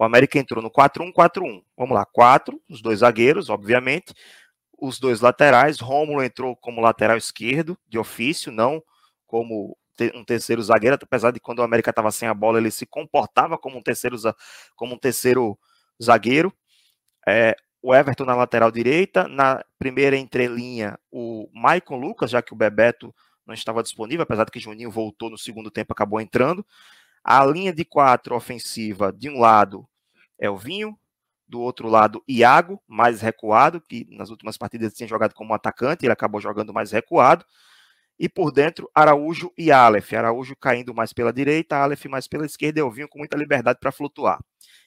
O América entrou no 4-1-4-1. Vamos lá, quatro, os dois zagueiros, obviamente, os dois laterais. Rômulo entrou como lateral esquerdo, de ofício, não como um terceiro zagueiro, apesar de quando o América estava sem a bola, ele se comportava como um terceiro, como um terceiro zagueiro. É, o Everton na lateral direita, na primeira entrelinha o Maicon Lucas, já que o Bebeto não estava disponível, apesar de que Juninho voltou no segundo tempo, acabou entrando. A linha de quatro ofensiva, de um lado, Elvinho, do outro lado, Iago, mais recuado, que nas últimas partidas tinha jogado como atacante, ele acabou jogando mais recuado. E por dentro, Araújo e Aleph. Araújo caindo mais pela direita, Aleph mais pela esquerda, Elvinho com muita liberdade para flutuar.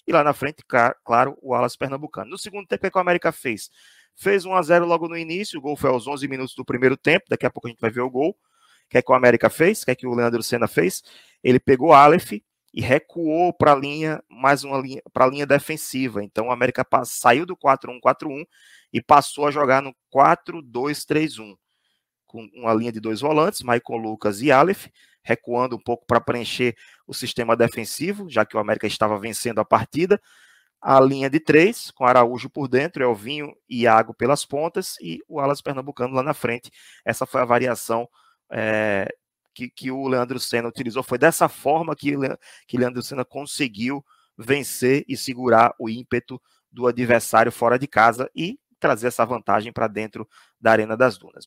E lá na frente, claro, o Alas Pernambucano. No segundo tempo, o que a América fez? Fez 1 a 0 logo no início, o gol foi aos 11 minutos do primeiro tempo, daqui a pouco a gente vai ver o gol. O que é que o América fez? O que é que o Leandro Senna fez? Ele pegou o Aleph e recuou para a linha, mais uma linha, para a linha defensiva. Então o América saiu do 4-1-4-1 e passou a jogar no 4-2-3-1, com uma linha de dois volantes, Maicon Lucas e Aleph, recuando um pouco para preencher o sistema defensivo, já que o América estava vencendo a partida. A linha de três, com Araújo por dentro, Elvinho e Iago pelas pontas, e o Alas Pernambucano lá na frente. Essa foi a variação é, que, que, o Leandro Senna utilizou. Foi dessa forma que, que Leandro Senna conseguiu vencer e segurar o ímpeto do adversário fora de casa e trazer essa vantagem para dentro da Arena das Dunas.